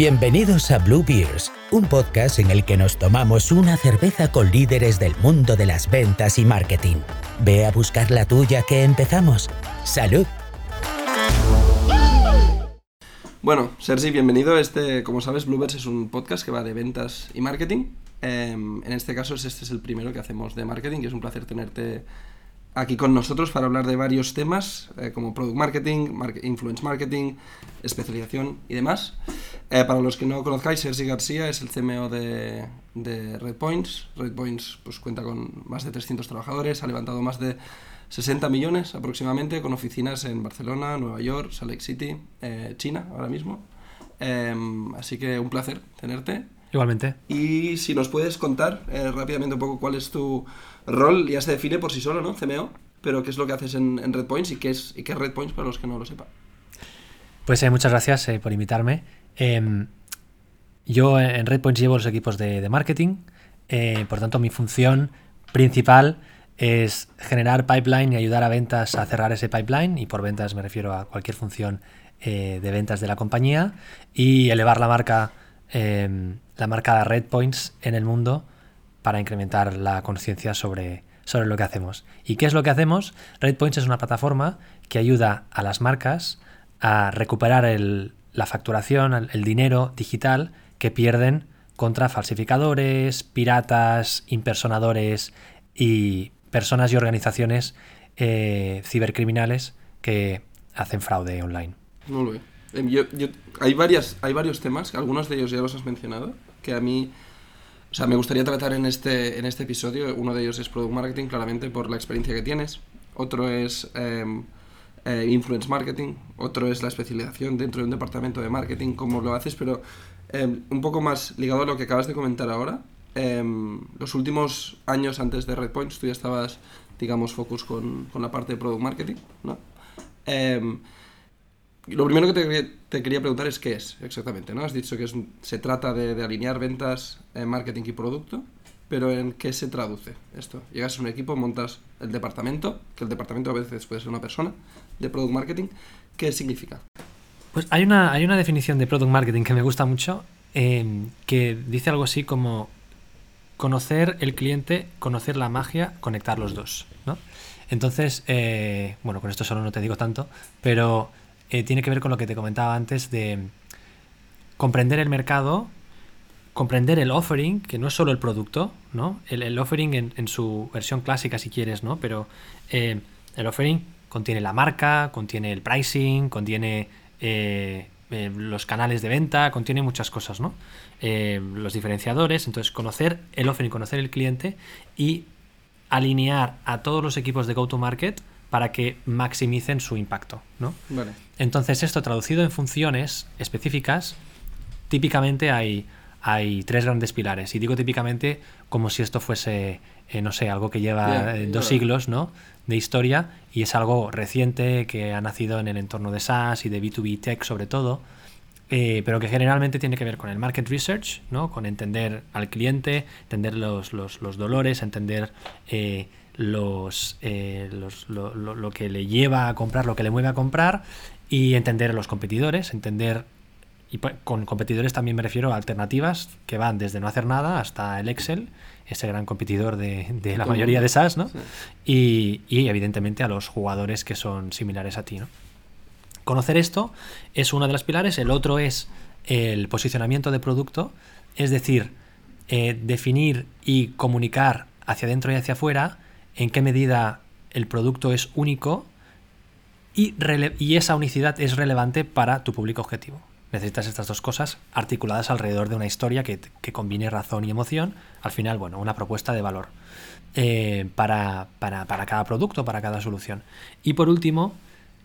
Bienvenidos a Blue Beers, un podcast en el que nos tomamos una cerveza con líderes del mundo de las ventas y marketing. Ve a buscar la tuya que empezamos. ¡Salud! Bueno, Sergi, bienvenido. Este, como sabes, Bluebirds es un podcast que va de ventas y marketing. Em, en este caso, este es el primero que hacemos de marketing y es un placer tenerte aquí con nosotros para hablar de varios temas eh, como product marketing, influence marketing, especialización y demás. Eh, para los que no conozcáis, Sergi García es el CMO de, de Redpoints. Redpoints pues, cuenta con más de 300 trabajadores, ha levantado más de 60 millones aproximadamente, con oficinas en Barcelona, Nueva York, Salt Lake City, eh, China ahora mismo. Em, así que un placer tenerte. Igualmente. Y si nos puedes contar rápidamente un poco cuál es tu rol ya se define por sí solo, ¿no? CMO, pero qué es lo que haces en, en Redpoints y qué, es, y qué es Redpoints para los que no lo sepan. Pues eh, muchas gracias eh, por invitarme. Em, yo en Redpoints llevo los equipos de, marketing, eh, por tanto mi función principal es generar pipeline y ayudar a ventas a cerrar ese pipeline, y por ventas me refiero a cualquier función de ventas de la compañía, y elevar la marca, em, la marca Redpoints en el mundo para incrementar la conciencia sobre, sobre lo que hacemos. ¿Y qué es lo que hacemos? RedPoints es una plataforma que ayuda a las marcas a recuperar la facturación, el dinero digital que pierden contra falsificadores, piratas, impersonadores y personas y organizaciones eh, cibercriminales que hacen fraude online. Muy bien. Em, hay, varias, hay varios temas, algunos de ellos ya los has mencionado, que a mí o sea, me gustaría tratar en este, en este episodio, uno de ellos es Product Marketing, claramente por la experiencia que tienes, otro es em, eh, Influence Marketing, otro es la especialización dentro de un departamento de marketing, cómo lo haces, pero em, un poco más ligado a lo que acabas de comentar ahora, em, los últimos años antes de Redpoints tú ya estabas, digamos, focus con, con la parte de Product Marketing, ¿no? Lo primero que te, quería preguntar es qué es exactamente, ¿no? Has dicho que se trata de, alinear ventas, eh, marketing y producto, pero ¿en qué se traduce esto? Llegas a un equipo, montas el departamento, que el departamento a veces puede ser una persona, de product marketing, ¿qué significa? Pues hay una, hay una definición de product marketing que me gusta mucho, em, que dice algo así como conocer el cliente, conocer la magia, conectar los dos, ¿no? Entonces, eh, bueno, con esto solo no te digo tanto, pero eh, tiene que ver con lo que te comentaba antes de comprender el mercado, comprender el offering, que no es solo el producto, ¿no? El, offering en, su versión clásica, si quieres, ¿no? Pero eh, el offering contiene la marca, contiene el pricing, contiene eh, los canales de venta, contiene muchas cosas, ¿no? los diferenciadores, entonces conocer el offering, conocer el cliente y alinear a todos los equipos de go-to-market para que maximicen su impacto. ¿no? Entonces, esto traducido en funciones específicas, típicamente hay, hay tres grandes pilares. Y digo típicamente como si esto fuese, eh, no sé, algo que lleva eh, dos siglos ¿no? de historia y es algo reciente que ha nacido en el entorno de SaaS y de B2B Tech sobre todo. Eh, pero que generalmente tiene que ver con el market research, ¿no? con entender al cliente, entender los, los, los dolores, entender los, eh, los lo, lo, que le lleva a comprar, lo que le mueve a comprar y entender a los competidores, entender, y con competidores también me refiero a alternativas que van desde no hacer nada hasta el Excel, ese gran competidor de, de la mayoría de SaaS, ¿no? Y, y, evidentemente a los jugadores que son similares a ti, ¿no? Conocer esto es uno de los pilares, el otro es el posicionamiento de producto, es decir, eh, definir y comunicar hacia adentro y hacia afuera en qué medida el producto es único y, esa unicidad es relevante para tu público objetivo. Necesitas estas dos cosas articuladas alrededor de una historia que, combine razón y emoción. Al final, bueno, una propuesta de valor eh, para, cada producto, para cada solución. Y por último,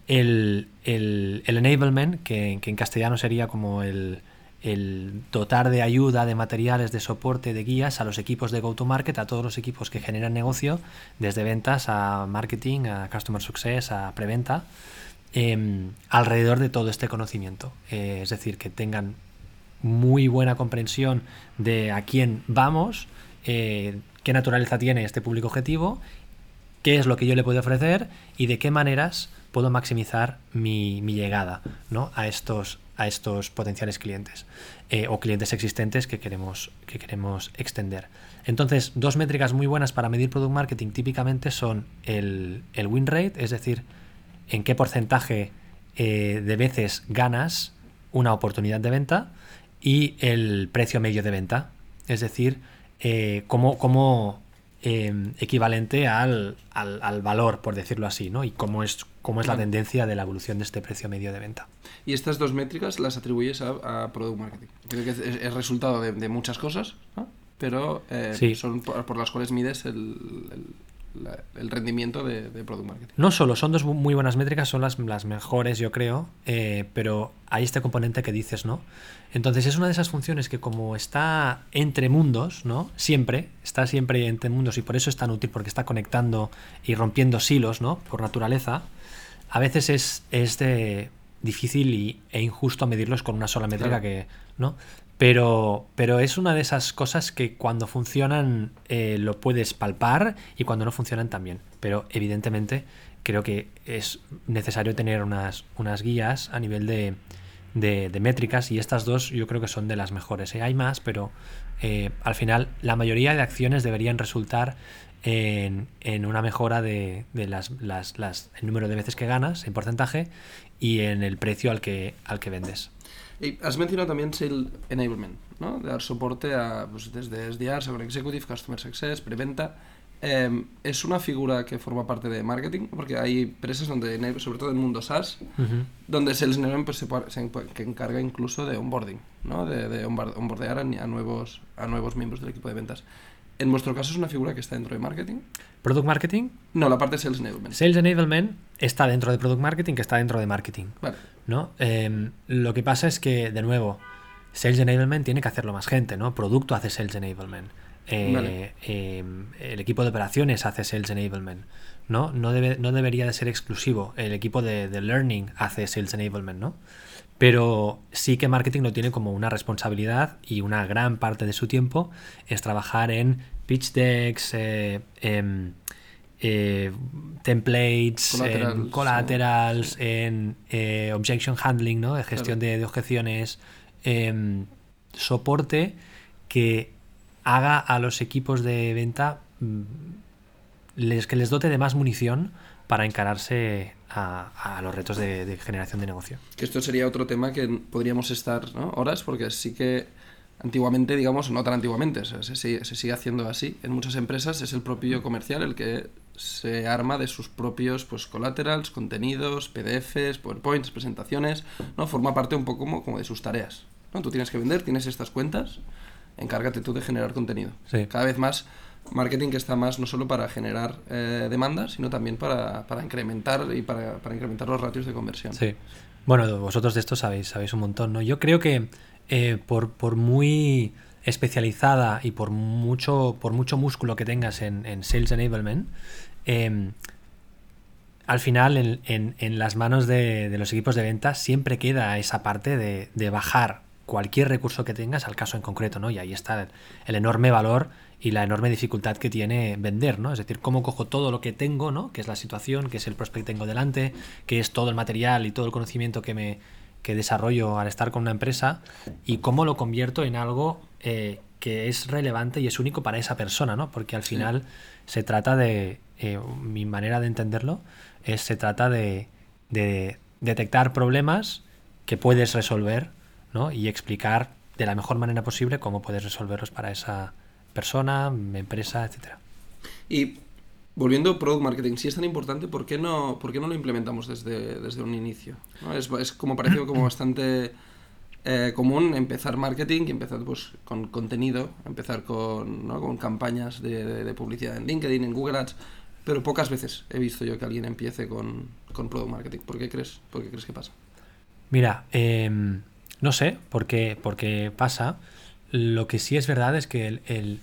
el, enablement, que en castellano sería como el, el dotar de ayuda, de materiales, de soporte, de guías a los equipos de go-to-market, a todos los equipos que generan negocio, desde ventas a marketing, a customer success, a preventa, em, alrededor de todo este conocimiento. Eh, es decir, que tengan muy buena comprensión de a quién vamos, eh, qué naturaleza tiene este público objetivo, qué es lo que yo le puedo ofrecer y de qué maneras puedo maximizar mi, llegada ¿no? a estos a estos potenciales clientes eh, o clientes existentes que queremos, que queremos extender. Entonces, dos métricas muy buenas para medir product marketing típicamente son el, el win rate, es decir, en qué porcentaje eh, de veces ganas una oportunidad de venta y el precio medio de venta, es decir, eh, cómo, cómo Em, equivalente al, al, valor, por decirlo así, ¿no? Y cómo es, cómo es la tendencia de la evolución de este precio medio de venta. Y estas dos métricas las atribuyes a, Product Marketing. Creo que es, resultado de, muchas cosas, pero eh, son por, las cuales mides el, el rendimiento de, Product Marketing. No solo, son dos muy buenas métricas, son las, las mejores, yo creo, eh, pero hay este componente que dices, ¿no? Entonces es una de esas funciones que como está entre mundos, ¿no? Siempre, está siempre entre mundos y por eso es tan útil, porque está conectando y rompiendo silos, ¿no? Por naturaleza, a veces es, es de difícil y, e injusto medirlos con una sola métrica que, ¿no? Pero, pero es una de esas cosas que cuando funcionan eh, lo puedes palpar y cuando no funcionan también. Pero evidentemente creo que es necesario tener unas, unas guías a nivel de, de, métricas y estas dos yo creo que son de las mejores. ¿eh? Hay más, pero eh, al final la mayoría de acciones deberían resultar en, en una mejora de, de las, las, las, el número de veces que ganas en porcentaje y en el precio al que, al que vendes. Y has mencionado también Sale Enablement, ¿no? De dar soporte a, pues, desde SDRs, con Executive, Customer Success, preventa. Eh, es una figura que forma parte de marketing, porque hay empresas donde, sobre todo en el mundo SaaS, donde Sales Enablement pues, se, que encarga incluso de onboarding, ¿no? de, de onboardear a, nuevos, a nuevos miembros del equipo de ventas. En vuestro caso es una figura que está dentro de marketing. ¿Product marketing? No, la parte de Sales Enablement. Sales Enablement está dentro de Product Marketing, que está dentro de marketing. Vale. ¿no? Em, lo que pasa es que, de nuevo, Sales Enablement tiene que hacerlo más gente, ¿no? Producto hace Sales Enablement. Eh, em, el equipo de operaciones hace Sales Enablement. ¿no? No, debe, no debería de ser exclusivo. El equipo de, de Learning hace Sales Enablement, ¿no? Pero sí que marketing lo tiene como una responsabilidad y una gran parte de su tiempo es trabajar en pitch decks, eh, em, eh, templates, en collaterals, en eh, objection handling, ¿no? de gestión de, objeciones, em, soporte que haga a los equipos de venta mm, les, que les dote de más munición para encararse a, los retos de, generación de negocio. Que esto sería otro tema que podríamos estar horas, porque sí que antiguamente, digamos, no tan antiguamente, se, sigue, haciendo así. En muchas empresas es el propio comercial el que se arma de sus propios pues, collaterals, contenidos, PDFs, PowerPoints, presentaciones, ¿no? Forma parte un poco como, como de sus tareas. ¿no? Tú tienes que vender, tienes estas cuentas, encárgate tú de generar contenido. Cada vez más marketing que está más no solo para generar eh, demandas, sino también para, para incrementar y para, para, incrementar los ratios de conversión. Sí. Bueno, vosotros de esto sabéis, sabéis un montón, ¿no? Yo creo que eh, por, por, muy especializada y por mucho, por mucho músculo que tengas en, Sales Enablement, em, al final en, en, las manos de, de, los equipos de ventas siempre queda esa parte de, de, bajar cualquier recurso que tengas al caso en concreto, ¿no? Y ahí está el enorme valor y la enorme dificultad que tiene vender, ¿no? Es decir, cómo cojo todo lo que tengo, ¿no? Que es la situación, que es el prospect que tengo delante, que es todo el material y todo el conocimiento que me que desarrollo al estar con una empresa y cómo lo convierto en algo eh, que es relevante y es único para esa persona, ¿no? Porque al final se trata de, eh, mi manera de entenderlo, es se trata de, de detectar problemas que puedes resolver, ¿no? Y explicar de la mejor manera posible cómo puedes resolverlos para esa persona, empresa, etcétera. Y volviendo a Product Marketing, si es tan importante, ¿por qué no, por qué no lo implementamos desde, desde un inicio? Es, es, como parecido como bastante eh, común empezar marketing y empezar pues, con contenido, empezar con, ¿no? con campañas de, de, publicidad en LinkedIn, en Google Ads, pero pocas veces he visto yo que alguien empiece con, con Product Marketing. ¿Por qué crees, por qué crees que pasa? Mira, em, no sé por qué, por qué pasa. Lo que sí es verdad es que el,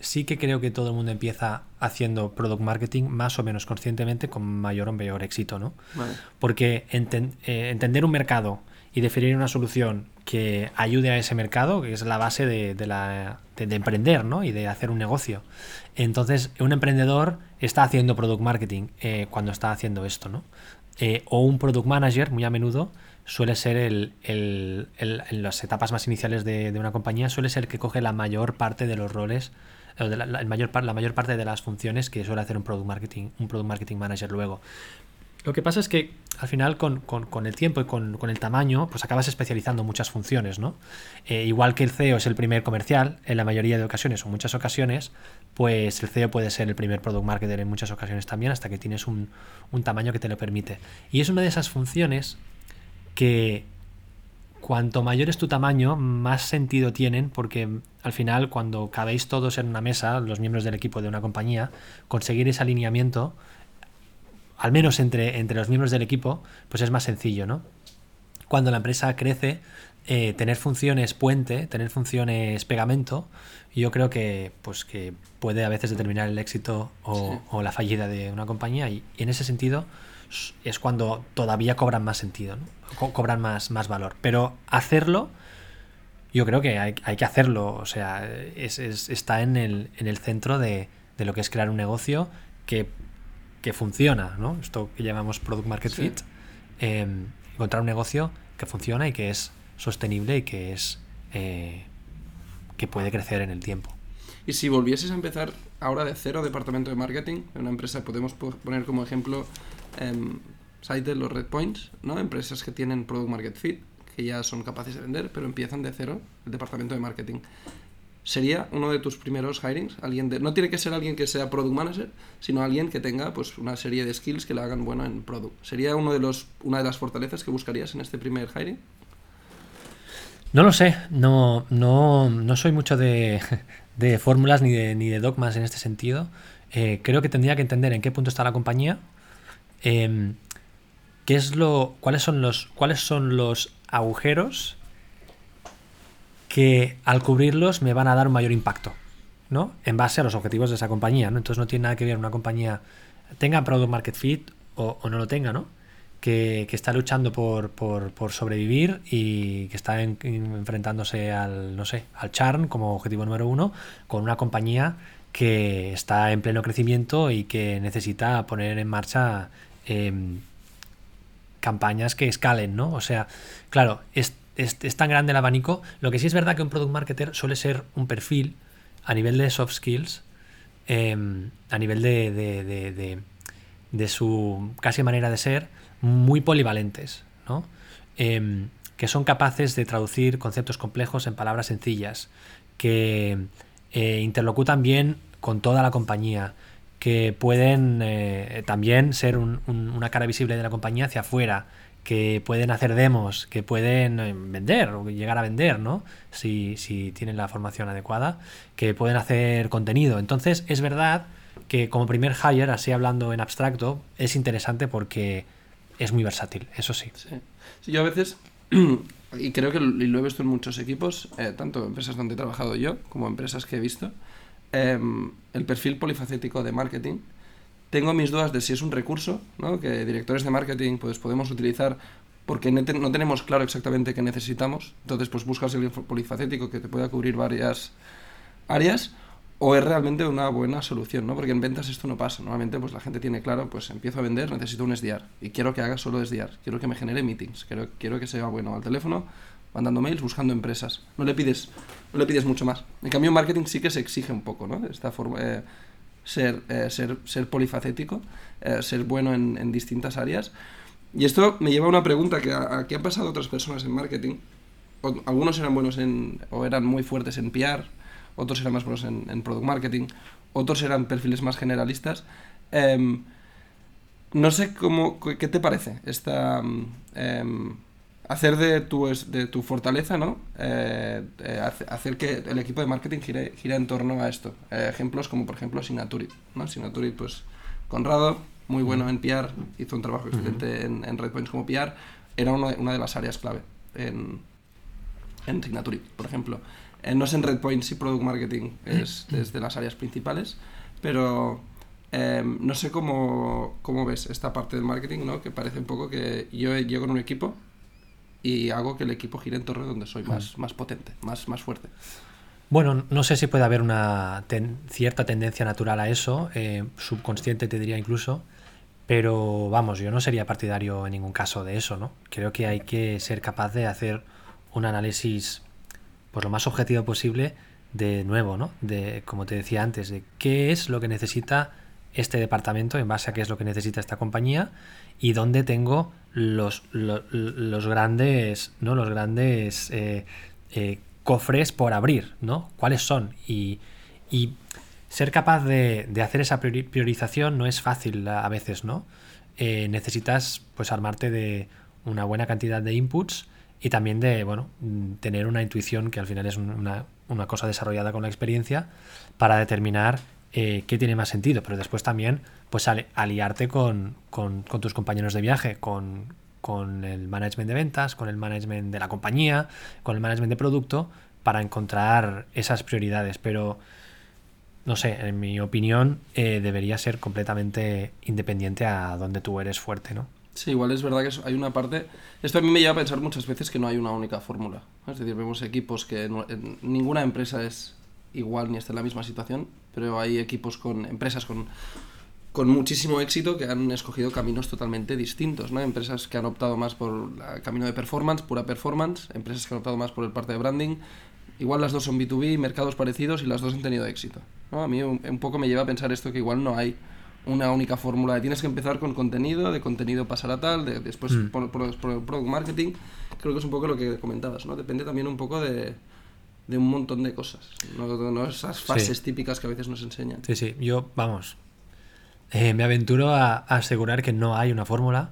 sí que creo que todo el mundo empieza haciendo product marketing más o menos conscientemente con mayor o mayor éxito, ¿no? Porque eh, entender un mercado y definir una solución que ayude a ese mercado, que es la base de, la, de, emprender, ¿no? Y de hacer un negocio. Entonces, un emprendedor está haciendo product marketing eh, cuando está haciendo esto, ¿no? Eh, o un product manager, muy a menudo, suele ser el, en las etapas más iniciales de, una compañía, suele ser el que coge la mayor parte de los roles, de la, mayor, la mayor parte de las funciones que suele hacer un product marketing, un product marketing manager luego. Lo que pasa es que al final con, con- con el tiempo y con, con el tamaño, pues acabas especializando muchas funciones, ¿no? Eh, igual que el CEO es el primer comercial, en la mayoría de ocasiones o muchas ocasiones, pues el CEO puede ser el primer product marketer en muchas ocasiones también, hasta que tienes un, un tamaño que te lo permite. Y es una de esas funciones que cuanto mayor es tu tamaño, más sentido tienen, porque al final, cuando cabéis todos en una mesa, los miembros del equipo de una compañía, conseguir ese alineamiento, al menos entre, entre los miembros del equipo, pues es más sencillo, ¿no? Cuando la empresa crece, eh, tener funciones puente, tener funciones pegamento, yo creo que, pues, que puede a veces determinar el éxito o, Sí. o la fallida de una compañía y, y en ese sentido es cuando todavía cobran más sentido, ¿no? Co- cobran más, más valor. Pero hacerlo, yo creo que hay, hay que hacerlo, o sea, es- es- está en el, en el centro de, de lo que es crear un negocio que, que funciona, ¿no? Esto que llamamos Product Market Sí. Fit. eh, encontrar un negocio que funciona y que es sostenible y que es eh, que puede crecer en el tiempo. Y si volvieses a empezar ahora de cero departamento de marketing, en una empresa podemos po- poner como ejemplo em, Sitel o Redpoints, ¿no? Empresas que tienen Product Market Fit, que ya son capaces de vender, pero empiezan de cero el departamento de marketing. ¿Sería uno de tus primeros hirings? Alguien de, no tiene que ser alguien que sea Product Manager, sino alguien que tenga pues, una serie de skills que le hagan bueno en Product. ¿Sería uno de los, una de las fortalezas que buscarías en este primer hiring? No lo sé, no, no, no soy mucho de, de fórmulas ni de, ni de dogmas en este sentido. Eh, creo que tendría que entender en qué punto está la compañía, em, qué es lo, cuáles son los, cuáles son los agujeros que al cubrirlos me van a dar un mayor impacto, ¿no? En base a los objetivos de esa compañía, ¿no? Entonces no tiene nada que ver una compañía tenga product market fit o, no lo tenga, ¿no? Que, que está luchando por, por- por sobrevivir y que está en- en- enfrentándose al, no sé, al churn como objetivo número uno, con una compañía que está en pleno crecimiento y que necesita poner en marcha em, campañas que escalen, ¿no? O sea, claro, es, es- tan grande el abanico. Lo que sí es verdad que un product marketer suele ser un perfil a nivel de soft skills, em, a nivel de- de su casi manera de ser, muy polivalentes, ¿no? Em, que son capaces de traducir conceptos complejos en palabras sencillas, que eh, interlocutan bien con toda la compañía, que pueden eh, también ser un- un- una cara visible de la compañía hacia afuera, que pueden hacer demos, que pueden eh, vender o llegar a vender, ¿no? Si, si tienen la formación adecuada, que pueden hacer contenido. Entonces, es verdad que como primer hire, así hablando en abstracto, es interesante porque es muy versátil, eso sí. Sí. Yo a veces, y creo que lo he visto en muchos equipos, eh, tanto empresas donde he trabajado yo como empresas que he visto, em, el perfil polifacético de marketing. Tengo mis dudas de si es un recurso, ¿no? que directores de marketing pues, podemos utilizar porque no, te- no tenemos claro exactamente qué necesitamos. Entonces, pues buscas el polifacético que te pueda cubrir varias áreas o es realmente una buena solución, ¿no? Porque en ventas esto no pasa. Normalmente pues la gente tiene claro, pues empiezo a vender, necesito un SDR y quiero que haga solo SDR, quiero que me genere meetings, quiero, quiero que sea bueno al teléfono, mandando mails, buscando empresas. No le pides, no le pides mucho más. En cambio, marketing sí que se exige un poco, ¿no? Esta forma, eh, ser, eh, ser, ser polifacético, eh, ser bueno en, en distintas áreas. Y esto me lleva a una pregunta que a- aquí han pasado otras personas en marketing. Algunos eran buenos en, o eran muy fuertes en PR, otros eran más buenos en, en product marketing, otros eran perfiles más generalistas. Em, no sé cómo, qué te parece esta em, hacer de tu, es- de tu fortaleza, ¿no? Eh, eh, hace- hacer que el equipo de marketing gire, gire en torno a esto. Eh, ejemplos como por ejemplo Signaturit, ¿no? Signaturit, pues Conrado, muy bueno en PR, hizo un trabajo excelente en, en Redpoints como PR, era de- una de las áreas clave en, en Signaturit, por ejemplo. No es en Redpoints y Product Marketing, es desde las áreas principales, pero eh, no sé cómo, cómo ves esta parte del marketing, ¿no? Que parece un poco que yo llego en un equipo y hago que el equipo gire en torno donde soy más, más potente, más, más fuerte. Bueno, no sé si puede haber una cierta tendencia natural a eso, eh, subconsciente te diría incluso, Pero vamos, yo no sería partidario en ningún caso de eso, ¿no? Creo que hay que ser capaz de hacer un análisis pues lo más objetivo posible de nuevo, ¿no? De, como te decía antes, de qué es lo que necesita este departamento en base a qué es lo que necesita esta compañía y dónde tengo los, los, grandes, ¿no? Los grandes eh, eh, cofres por abrir, ¿no? ¿Cuáles son? Y, y ser capaz de, de, hacer esa priorización no es fácil a veces, ¿no? Eh, necesitas pues armarte de una buena cantidad de inputs y también de, bueno, tener una intuición que al final es una, una cosa desarrollada con la experiencia para determinar eh, qué tiene más sentido, pero después también pues aliarte con, con, tus compañeros de viaje, con, con el management de ventas, con el management de la compañía, con el management de producto, para encontrar esas prioridades. Pero, no sé, en mi opinión, eh, debería ser completamente independiente a donde tú eres fuerte, ¿no? Sí, igual es verdad que hay una parte... Esto a mí me lleva a pensar muchas veces que no hay una única fórmula. Es decir, vemos equipos que ninguna empresa es igual ni está en la misma situación, pero hay equipos con empresas con con muchísimo éxito que han escogido caminos totalmente distintos, ¿no? Empresas que han optado más por el camino de performance, pura performance, empresas que han optado más por el parte de branding. Igual las dos son B2B, mercados parecidos y las dos han tenido éxito. ¿no? A mí un, poco me lleva a pensar esto que igual no hay una única fórmula de tienes que empezar con contenido, de contenido pasar a tal, de, después mm. por, por, por, product marketing. Creo que es un poco lo que comentabas, ¿no? Depende también un poco de, de un montón de cosas, no, no esas fases típicas que a veces nos enseñan. Sí, sí, yo, vamos, eh, me aventuro a, asegurar que no hay una fórmula,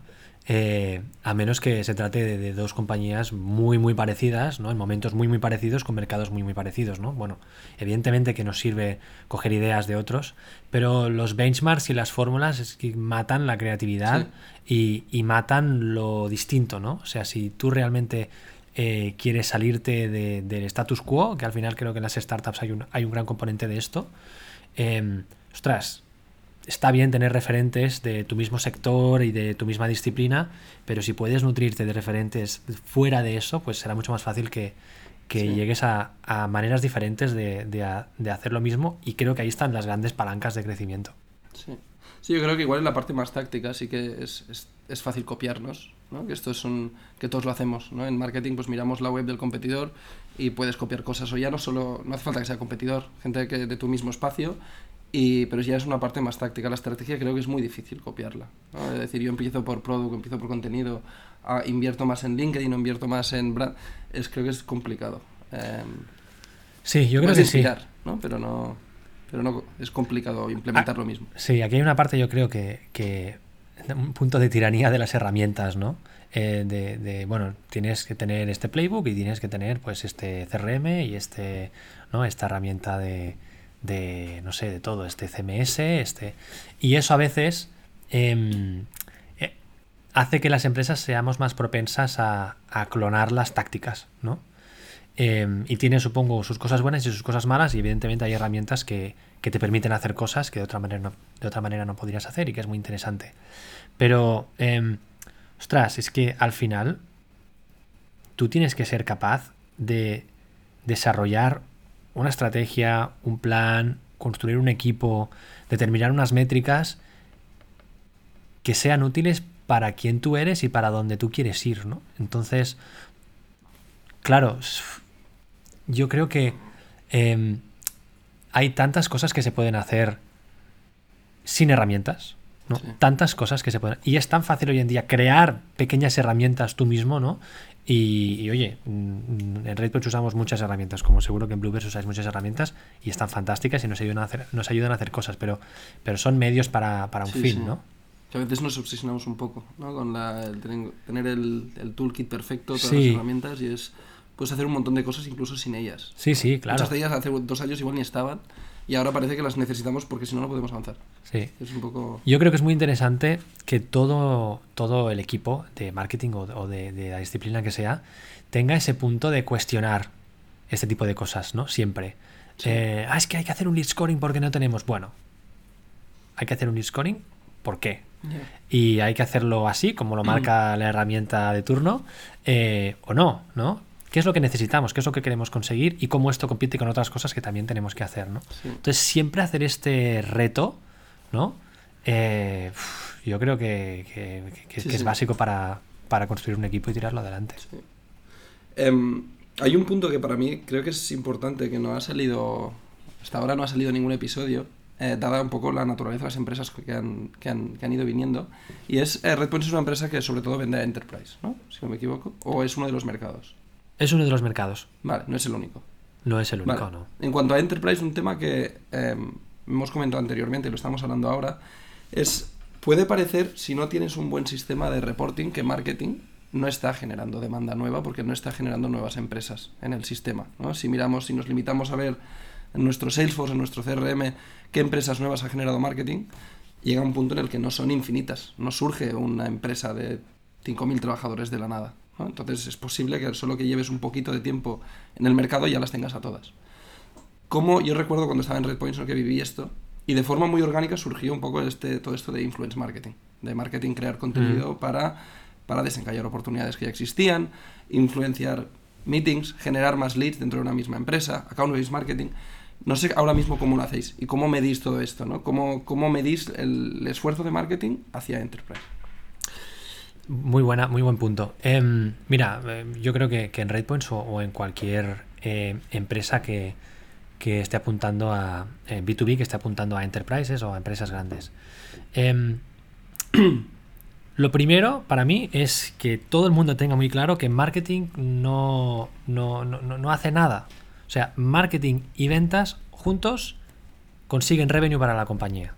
eh, a menos que se trate de, dos compañías muy, muy parecidas, ¿no? En momentos muy, muy parecidos, con mercados muy, muy parecidos, ¿no? Bueno, evidentemente que nos sirve coger ideas de otros, pero los benchmarks y las fórmulas es que matan la creatividad y, matan lo distinto, ¿no? O sea, si tú realmente eh, quieres salirte del status quo, que al final creo que en las startups hay un, hay un gran componente de esto, ostras, está bien tener referentes de tu mismo sector y de tu misma disciplina, pero si puedes nutrirte de referentes fuera de eso, pues será mucho más fácil que, llegues a, maneras diferentes de, hacer lo mismo y creo que ahí están las grandes palancas de crecimiento. Sí, sí yo creo que igual en la parte más táctica sí que es, es, fácil copiarnos, ¿no? que esto es un, que todos lo hacemos. ¿no? En marketing pues miramos la web del competidor y puedes copiar cosas o ya no solo, no hace falta que sea competidor, gente que, de tu mismo espacio y, pero ya es una parte más táctica. La estrategia creo que es muy difícil copiarla. Es decir, yo empiezo por product, empiezo por contenido, ah, invierto más en LinkedIn, o invierto más en brand. Es, creo que es complicado. Em, sí, yo creo que inspirar, sí. ¿no? Pero no, pero no es complicado implementar ah, lo mismo. Sí, aquí hay una parte yo creo que, que un punto de tiranía de las herramientas, ¿no? Eh, de, bueno, tienes que tener este playbook y tienes que tener pues este CRM y este, ¿no? esta herramienta de, de, no sé, de todo, este CMS, este... Y eso a veces em, eh, hace que las empresas seamos más propensas a, clonar las tácticas, ¿no? Em, y tiene, supongo, sus cosas buenas y sus cosas malas, y evidentemente hay herramientas que, te permiten hacer cosas que de otra manera no, de otra manera no podrías hacer y que es muy interesante. Pero, em, ostras, es que al final tú tienes que ser capaz de desarrollar una estrategia, un plan, construir un equipo, determinar unas métricas que sean útiles para quien tú eres y para donde tú quieres ir, ¿no? Entonces, claro, yo creo que em, hay tantas cosas que se pueden hacer sin herramientas, ¿no? Tantas cosas que se pueden... Y es tan fácil hoy en día crear pequeñas herramientas tú mismo, ¿no? Y, oye, mm, en RedPoint usamos muchas herramientas, como seguro que en Blueberry usáis muchas herramientas y están fantásticas y nos ayudan a hacer, nos ayudan a hacer cosas, pero, pero son medios para, para un fin, ¿no? Que a veces nos obsesionamos un poco, ¿no? Con la, tener el, el, toolkit perfecto, todas las herramientas y es... Puedes hacer un montón de cosas incluso sin ellas. Sí, sí, claro. Muchas de ellas hace dos años igual ni estaban y ahora parece que las necesitamos porque si no no podemos avanzar. Sí. Es un poco... Yo creo que es muy interesante que todo, todo el equipo de marketing o, de, la disciplina que sea tenga ese punto de cuestionar este tipo de cosas, ¿no? Siempre. Eh, ah, es que hay que hacer un lead scoring porque no tenemos. Bueno, hay que hacer un lead scoring, ¿por qué? Y hay que hacerlo así, como lo mm. marca la herramienta de turno, eh, o no, ¿no? Qué es lo que necesitamos, qué es lo que queremos conseguir y cómo esto compite con otras cosas que también tenemos que hacer, ¿no? Entonces, siempre hacer este reto, ¿no? eh, yo creo que, que- que- Sí, que es sí. básico para, para construir un equipo y tirarlo adelante. Em, hay un punto que para mí creo que es importante, que no ha salido, hasta ahora no ha salido ningún episodio, eh, dada un poco la naturaleza de las empresas que han, que han, que han ido viniendo, y es, eh, Redpoint es una empresa que sobre todo vende a Enterprise, ¿no? Si no me equivoco, o es uno de los mercados. Es uno de los mercados, Vale, no es el único. no es el único, Vale. ¿no? En cuanto a Enterprise, un tema que em, hemos comentado anteriormente y lo estamos hablando ahora, es, puede parecer, si no tienes un buen sistema de reporting, que marketing no está generando demanda nueva porque no está generando nuevas empresas en el sistema. ¿no? Si miramos, si nos limitamos a ver en nuestro Salesforce, en nuestro CRM, qué empresas nuevas ha generado marketing, llega un punto en el que no son infinitas. No surge una empresa de 5.000 trabajadores de la nada. ¿No? Entonces es posible que solo que lleves un poquito de tiempo en el mercado ya las tengas a todas. Como yo recuerdo cuando estaba en Redpoint que viví esto, y de forma muy orgánica surgió un poco este, todo esto de influence marketing, de marketing crear contenido para, para desencallar oportunidades que ya existían, influenciar meetings, generar más leads dentro de una misma empresa, account-based marketing. No sé ahora mismo cómo lo hacéis y cómo medís todo esto, ¿no? ¿Cómo, cómo medís el, el esfuerzo de marketing hacia Enterprise? Muy buena, muy buen punto. Em, mira, eh, yo creo que, en Redpoints o, o en cualquier eh, empresa que, que esté apuntando a eh, B2B, que esté apuntando a enterprises o a empresas grandes. em, lo primero para mí es que todo el mundo tenga muy claro que marketing no, no, no- no hace nada. O sea, marketing y ventas juntos consiguen revenue para la compañía.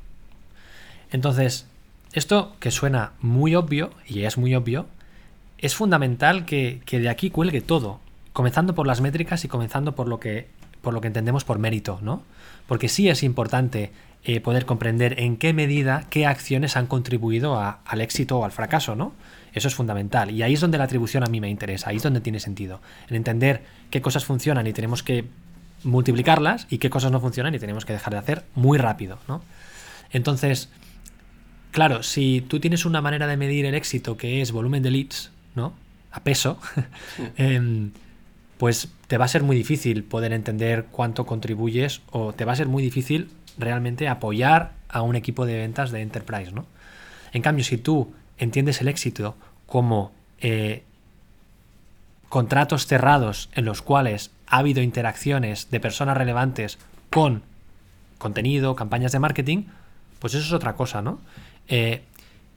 Entonces, esto que suena muy obvio, y es muy obvio, es fundamental que, que de aquí cuelgue todo, comenzando por las métricas y comenzando por lo que, por lo que entendemos por mérito, ¿no? Porque sí es importante eh, poder comprender en qué medida, qué acciones han contribuido a- al éxito o al fracaso, ¿no? Eso es fundamental. Y ahí es donde la atribución a mí me interesa, ahí es donde tiene sentido. En entender qué cosas funcionan y tenemos que multiplicarlas y qué cosas no funcionan y tenemos que dejar de hacer muy rápido, ¿no? Entonces, Claro, si tú tienes una manera de medir el éxito que es volumen de leads, ¿no? A peso, em, pues te va a ser muy difícil poder entender cuánto contribuyes o te va a ser muy difícil realmente apoyar a un equipo de ventas de enterprise, ¿no? En cambio, si tú entiendes el éxito como eh, contratos cerrados en los cuales ha habido interacciones de personas relevantes con contenido, campañas de marketing, pues eso es otra cosa, ¿no? Eh,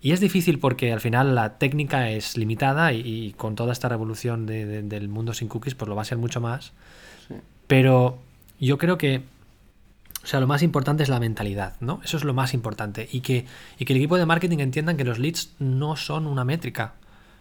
y es difícil porque al final la técnica es limitada y, y con toda esta revolución de- de- del mundo sin cookies, pues lo va a ser mucho más. Sí. Pero yo creo que, o sea, lo más importante es la mentalidad, ¿no? Eso es lo más importante. Y que, y que el equipo de marketing entiendan que los leads no son una métrica.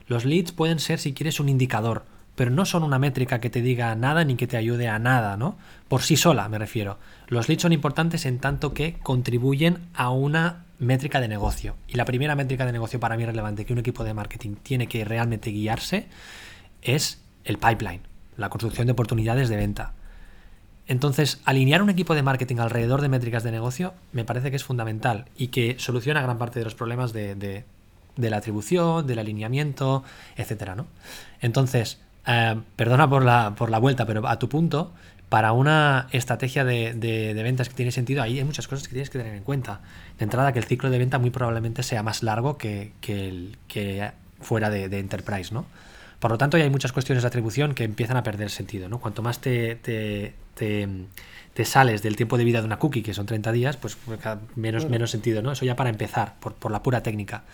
Los leads pueden ser, si quieres, un indicador, pero no son una métrica que te diga nada ni que te ayude a nada, ¿no? Por sí sola, me refiero. Los leads son importantes en tanto que contribuyen a una métrica de negocio. Y la primera métrica de negocio para mí relevante que un equipo de marketing tiene que realmente guiarse es el pipeline, la construcción de oportunidades de venta. Entonces, alinear un equipo de marketing alrededor de métricas de negocio me parece que es fundamental y que soluciona gran parte de los problemas de, de- la atribución, del alineamiento, etcétera, ¿no? Entonces, eh, perdona por la, por la vuelta, pero a tu punto, para una estrategia de, de- de ventas que tiene sentido, ahí hay muchas cosas que tienes que tener en cuenta. De entrada, que el ciclo de venta muy probablemente sea más largo que, que el que fuera de, de enterprise, ¿no? Por lo tanto, ya hay muchas cuestiones de atribución que empiezan a perder sentido, ¿no? Cuanto más te, te, te- te sales del tiempo de vida de una cookie, que son 30 días, pues cada- menos, menos sentido, ¿no? Eso ya para empezar, por, por la pura técnica.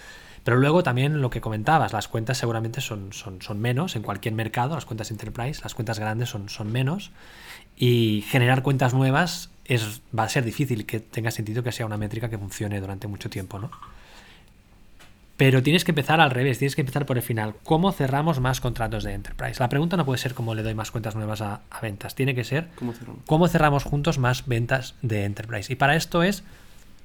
Pero luego también lo que comentabas, las cuentas seguramente son, son, son menos en cualquier mercado, las cuentas enterprise, las cuentas grandes son, son menos. Y generar cuentas nuevas es, va a ser difícil que tenga sentido que sea una métrica que funcione durante mucho tiempo, ¿no? Pero tienes que empezar al revés, tienes que empezar por el final. ¿Cómo cerramos más contratos de enterprise? La pregunta no puede ser cómo le doy más cuentas nuevas a, a ventas, tiene que ser ¿Cómo cerramos? cómo cerramos juntos más ventas de enterprise. Y para esto es,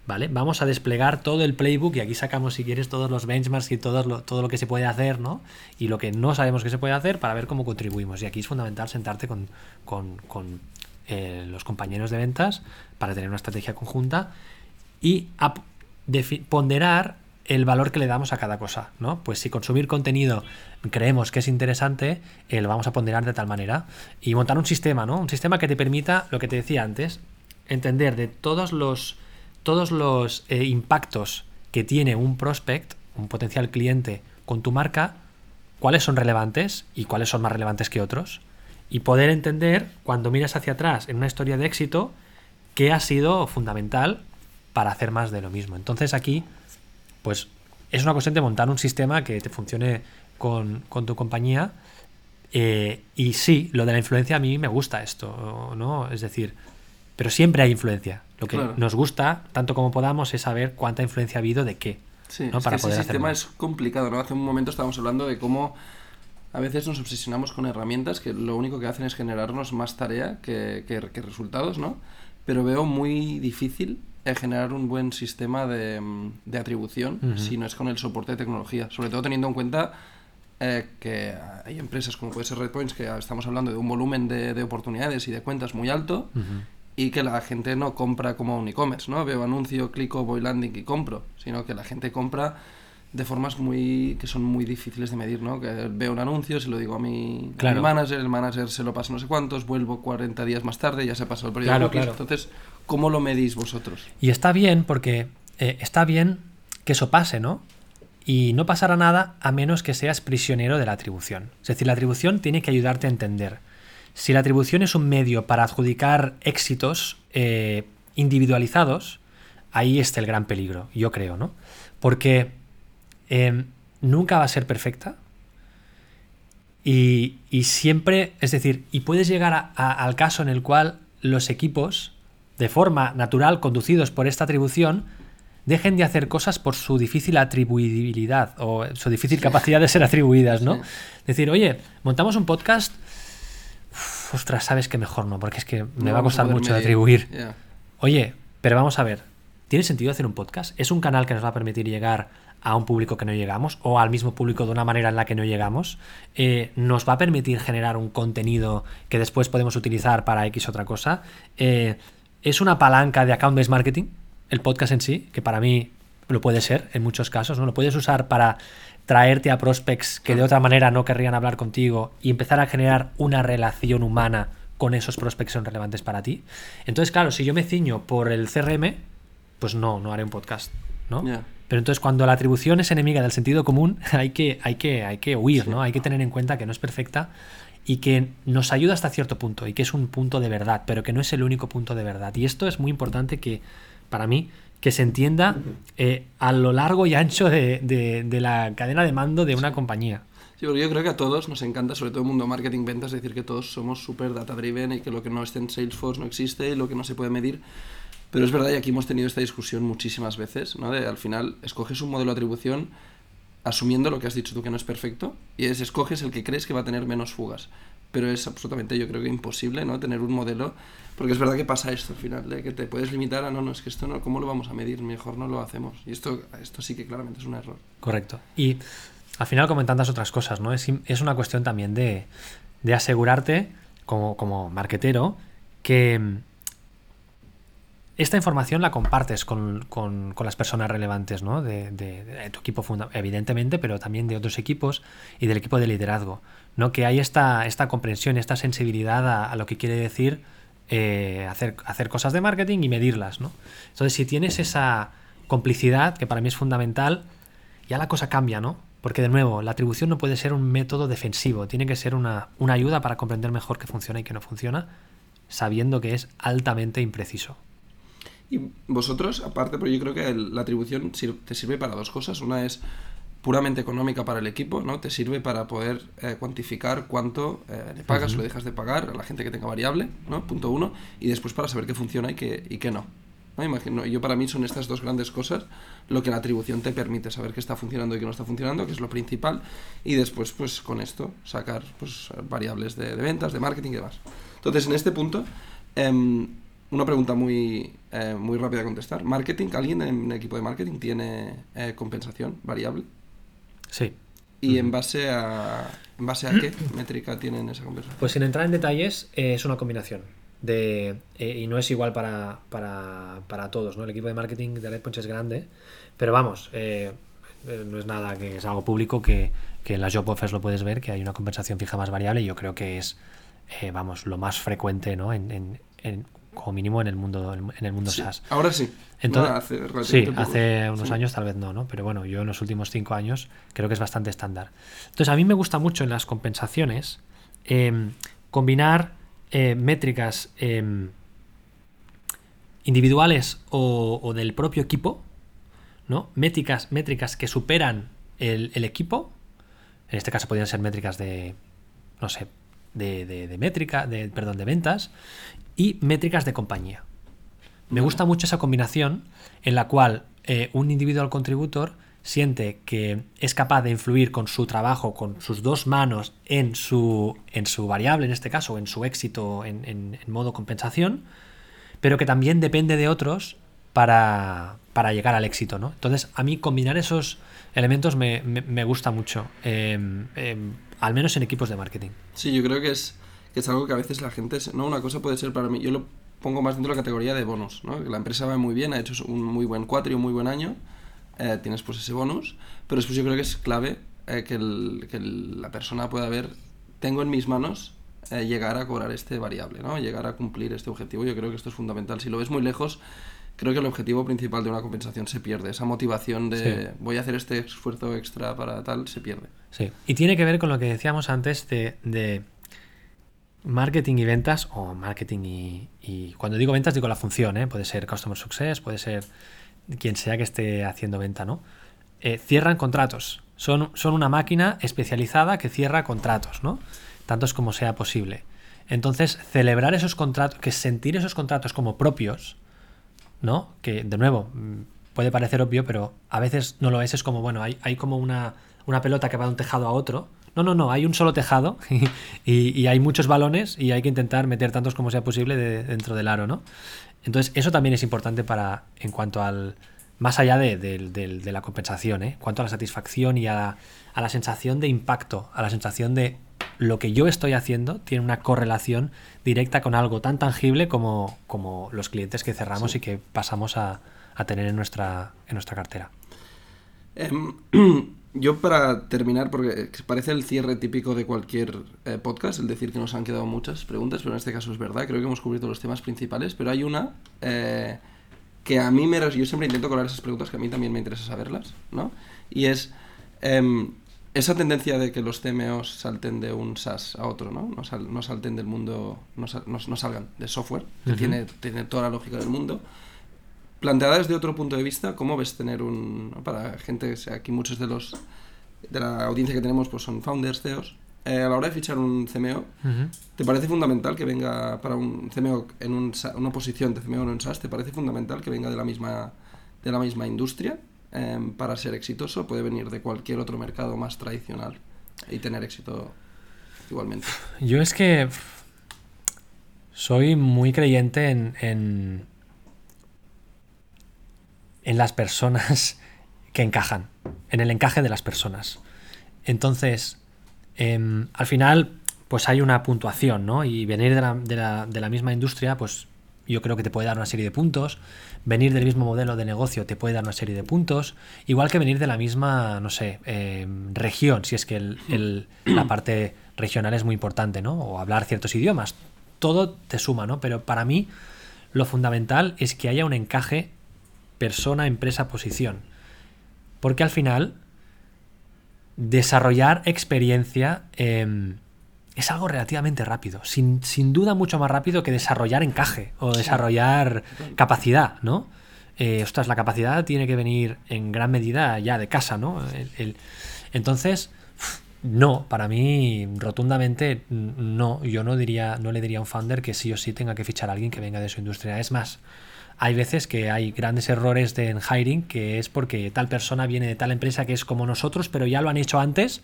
¿vale? Vamos a desplegar todo el playbook y aquí sacamos, si quieres, todos los benchmarks y todo lo, todo lo que se puede hacer, ¿no? Y lo que no sabemos que se puede hacer para ver cómo contribuimos. Y aquí es fundamental sentarte con, con- con, eh, los compañeros de ventas para tener una estrategia conjunta y ponderar el valor que le damos a cada cosa, ¿no? Pues si consumir contenido creemos que es interesante, eh, lo vamos a ponderar de tal manera y montar un sistema, ¿no? Un sistema que te permita, lo que te decía antes, entender de todos los, todos los eh, impactos que tiene un prospect, un potencial cliente con tu marca, cuáles son relevantes y cuáles son más relevantes que otros. Y poder entender, cuando miras hacia atrás en una historia de éxito, qué ha sido fundamental para hacer más de lo mismo. Entonces aquí, pues es una cuestión de montar un sistema que te funcione con, con tu compañía. Eh, y sí, lo de la influencia a mí me gusta esto, ¿no? Es decir, pero siempre hay influencia. Lo que Claro. nos gusta, tanto como podamos, es saber cuánta influencia ha habido de qué. Sí, ¿no? es Para que poder ese sistema más. es complicado, ¿no? Hace un momento estábamos hablando de cómo a veces nos obsesionamos con herramientas que lo único que hacen es generarnos más tarea que, que- que resultados, ¿no? Pero veo muy difícil generar un buen sistema de, de atribución si no es con el soporte de tecnología, sobre todo teniendo en cuenta eh, que hay empresas como puede ser Redpoints que estamos hablando de un volumen de, de oportunidades y de cuentas muy alto Ujú. Y que la gente no compra como un e-commerce, ¿no? Veo anuncio, clico, voy landing y compro, sino que la gente compra de formas muy que son muy difíciles de medir, ¿no? Que veo un anuncio, se lo digo a mi, a Claro. mi manager, el manager se lo pasa no sé cuántos, vuelvo 40 días más tarde, ya se ha pasado el periodo Claro, de cookies. claro. Entonces, ¿cómo lo medís vosotros? Y está bien porque eh, está bien que eso pase, ¿no? Y no pasará nada a menos que seas prisionero de la atribución. Es decir, la atribución tiene que ayudarte a entender. Si la atribución es un medio para adjudicar éxitos eh, individualizados, ahí está el gran peligro, yo creo, ¿no? Porque eh, nunca va a ser perfecta. Y, y siempre, es decir, y puedes llegar a- a- al caso en el cual los equipos, de forma natural, conducidos por esta atribución, dejen de hacer cosas por su difícil atribuibilidad o su difícil capacidad de ser atribuidas, ¿no? Decir, oye, montamos un podcast, ostras, sabes que mejor no, porque es que me No va a costar mucho de medir. atribuir. Oye, pero vamos a ver, ¿tiene sentido hacer un podcast? ¿Es un canal que nos va a permitir llegar a un público que no llegamos o al mismo público de una manera en la que no llegamos? Eh, ¿Nos va a permitir generar un contenido que después podemos utilizar para X otra cosa? Eh, ¿Es una palanca de account-based marketing? El podcast en sí, que para mí lo puede ser en muchos casos, ¿no? Lo puedes usar para traerte a prospects que de otra manera no querrían hablar contigo y empezar a generar una relación humana con esos prospects que son relevantes para ti. Entonces, claro, si yo me ciño por el CRM, pues no, no haré un podcast, ¿no? Pero entonces cuando la atribución es enemiga del sentido común, hay que, hay que, hay que huir, ¿no? Hay que tener en cuenta que no es perfecta y que nos ayuda hasta cierto punto y que es un punto de verdad, pero que no es el único punto de verdad. Y esto es muy importante que, para mí, que se entienda eh, a lo largo y ancho de, de- de la cadena de mando de una compañía. Sí, porque yo creo que a todos nos encanta, sobre todo el mundo marketing, ventas, decir que todos somos súper data driven y que lo que no esté en Salesforce no existe y lo que no se puede medir. Pero es verdad, y aquí hemos tenido esta discusión muchísimas veces, ¿no? De al final escoges un modelo de atribución asumiendo lo que has dicho tú que no es perfecto y es escoges el que crees que va a tener menos fugas. Pero es absolutamente, yo creo que imposible, ¿no? Tener un modelo, porque es verdad que pasa esto al final, que te puedes limitar a no, no, es que esto no, ¿cómo lo vamos a medir? Mejor no lo hacemos. Y esto, esto sí que claramente es un error. Correcto. Y al final, como en tantas otras cosas, ¿no? Es, es una cuestión también de, de asegurarte, como, como marquetero, que mm, esta información la compartes con, con- con las personas relevantes, ¿no? De, de- de tu equipo, evidentemente, pero también de otros equipos y del equipo de liderazgo, ¿no? Que hay esta, esta comprensión, esta sensibilidad a, lo que quiere decir eh, hacer, hacer cosas de marketing y medirlas, ¿no? Entonces, si tienes esa complicidad, que para mí es fundamental, ya la cosa cambia, ¿no? Porque de nuevo, la atribución no puede ser un método defensivo, tiene que ser una, una ayuda para comprender mejor qué funciona y qué no funciona, sabiendo que es altamente impreciso. Y vosotros, aparte, pero yo creo que la atribución te sirve para dos cosas. Una es puramente económica para el equipo, ¿no? Te sirve para poder eh, cuantificar cuánto eh, le pagas o le dejas de pagar a la gente que tenga variable, ¿no? Punto uno. Y después para saber qué funciona y qué, y qué no. ¿no? Imagino, yo para mí son estas dos grandes cosas lo que la atribución te permite saber qué está funcionando y qué no está funcionando, que es lo principal, y después pues con esto sacar pues variables de, de ventas, de marketing y demás. Entonces en este punto, em, una pregunta muy, eh, muy rápida a contestar. ¿Marketing? ¿Alguien en el equipo de marketing tiene eh, compensación variable? Sí. ¿Y en base a en base a qué métrica tienen esa compensación? Pues sin entrar en detalles, eh, es una combinación. De, eh, y no es igual para, para, para todos, ¿no? El equipo de marketing de Redpoint es grande, pero vamos, eh, eh, no es nada que es algo público que, que en las job offers lo puedes ver, que hay una compensación fija más variable y yo creo que es, eh, vamos, lo más frecuente, ¿no? En, en- en como mínimo en el mundo, en el mundo Sí. SaaS. Ahora sí. Entonces, No, hace sí, hace unos Sí. años tal vez no, ¿no? Pero bueno, yo en los últimos cinco años creo que es bastante estándar. Entonces, a mí me gusta mucho en las compensaciones em, combinar eh, métricas em, individuales o, o del propio equipo, ¿no? Métricas, métricas que superan el, el equipo. En este caso podrían ser métricas de, no sé, de, de- de métrica, de, perdón, de ventas y métricas de compañía. Me gusta mucho esa combinación en la cual eh, un individual contributor siente que es capaz de influir con su trabajo, con sus dos manos en su, en su variable, en este caso, en su éxito en, en- en modo compensación, pero que también depende de otros para, para llegar al éxito. ¿no? Entonces, a mí combinar esos elementos me, me- me gusta mucho, em, em, al menos en equipos de marketing. Sí, yo creo que es, que es algo que a veces la gente... No, una cosa puede ser para mí... Yo lo pongo más dentro de la categoría de bonus, ¿no? La empresa va muy bien, ha hecho un muy buen cuatro y un muy buen año. eh, tienes pues ese bonus. Pero después yo creo que es clave eh, que, el- que el- la persona pueda ver... Tengo en mis manos eh, llegar a cobrar este variable, ¿no? Llegar a cumplir este objetivo. Yo creo que esto es fundamental. Si lo ves muy lejos... Creo que el objetivo principal de una compensación se pierde. Esa motivación de Sí. voy a hacer este esfuerzo extra para tal se pierde. Sí, y tiene que ver con lo que decíamos antes de, de marketing y ventas, o marketing y, y cuando digo ventas digo la función, ¿eh? puede ser Customer Success, puede ser quien sea que esté haciendo venta, ¿no? Eh, cierran contratos, son, son una máquina especializada que cierra contratos, ¿no? Tantos como sea posible. Entonces, celebrar esos contratos, que sentir esos contratos como propios, ¿no? Que, de nuevo, mm, puede parecer obvio, pero a veces no lo es. Es como, bueno, hay, hay como una, una pelota que va de un tejado a otro. No, no, no, hay un solo tejado y, y hay muchos balones y hay que intentar meter tantos como sea posible de- dentro del aro, ¿no? Entonces, eso también es importante para, en cuanto al, más allá de, del- de la compensación, ¿eh? Cuanto a la satisfacción y a a la sensación de impacto, a la sensación de lo que yo estoy haciendo tiene una correlación directa con algo tan tangible como, como los clientes que cerramos Sí. y que pasamos a, a tener en nuestra, en nuestra cartera. Em, yo para terminar, porque parece el cierre típico de cualquier eh, podcast, el decir que nos han quedado muchas preguntas, pero en este caso es verdad, creo que hemos cubierto los temas principales, pero hay una eh, que a mí me... Yo siempre intento colar esas preguntas que a mí también me interesa saberlas, ¿no? Y es em, esa tendencia de que los CMOs salten de un SaaS a otro, ¿no? No, sal- no salten del mundo, no, sal- no- no salgan de software, que Ujú. tiene, tiene toda la lógica del mundo. Planteada desde otro punto de vista, ¿cómo ves tener un... Para gente, aquí muchos de los... de la audiencia que tenemos pues son founders, CEOs. Eh, a la hora de fichar un CMO, ¿te parece fundamental que venga para un CMO en un una posición de CMO en un SaaS? ¿Te parece fundamental que venga de la misma, de la misma industria em, para ser exitoso? Puede venir de cualquier otro mercado más tradicional y tener éxito igualmente. Yo es que soy muy creyente en, en, en las personas que encajan, en el encaje de las personas. Entonces, em, al final, pues hay una puntuación, ¿no? Y venir de la, de la- de la misma industria, pues yo creo que te puede dar una serie de puntos. Venir del mismo modelo de negocio te puede dar una serie de puntos. Igual que venir de la misma, no sé, em, región, si es que la parte regional es muy importante, ¿no? O hablar ciertos idiomas. Todo te suma, ¿no? Pero para mí, lo fundamental es que haya un encaje persona, empresa, posición. Porque al final, desarrollar experiencia em, es algo relativamente rápido. Sin, sin duda mucho más rápido que desarrollar encaje o desarrollar capacidad, ¿no? Eh, ostras, la capacidad tiene que venir en gran medida ya de casa, ¿no? El- el- entonces, no, para mí rotundamente no. Yo no diría, no le diría a un founder que sí o sí tenga que fichar a alguien que venga de su industria. Es más, hay veces que hay grandes errores de, en hiring que es porque tal persona viene de tal empresa que es como nosotros, pero ya lo han hecho antes,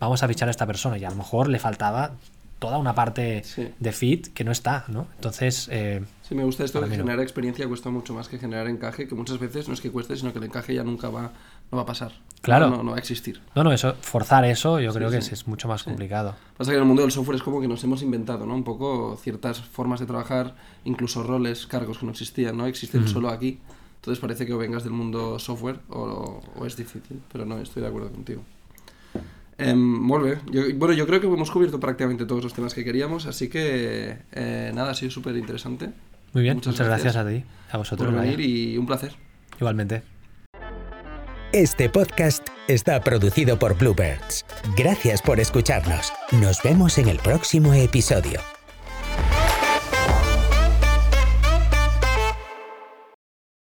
vamos a fichar a esta persona. Y a lo mejor le faltaba toda una parte Sí. de fit que no está, ¿no? Entonces, eh, Sí, me gusta esto de no. generar experiencia cuesta mucho más que generar encaje, que muchas veces no es que cueste, sino que el encaje ya nunca va, no va a pasar. Claro. No, no va a existir. no, no, eso, forzar eso yo Sí, creo que es, es mucho más complicado. Pasa que en el mundo del software es como que nos hemos inventado, ¿no? Un poco ciertas formas de trabajar, incluso roles, cargos que no existían, ¿no? Existen solo aquí. Entonces parece que o vengas del mundo software o, o es difícil, pero no, estoy de acuerdo contigo. Molt bé. Yo, bueno, yo creo que hemos cubierto prácticamente todos los temas que queríamos, así que eh, nada, ha sido súper interesante. Muy bien, muchas, gracias. a ti, a vosotros. Por venir y un placer. Igualmente. Este podcast está producido por Bluebirds. Gracias por escucharnos. Nos vemos en el próximo episodio.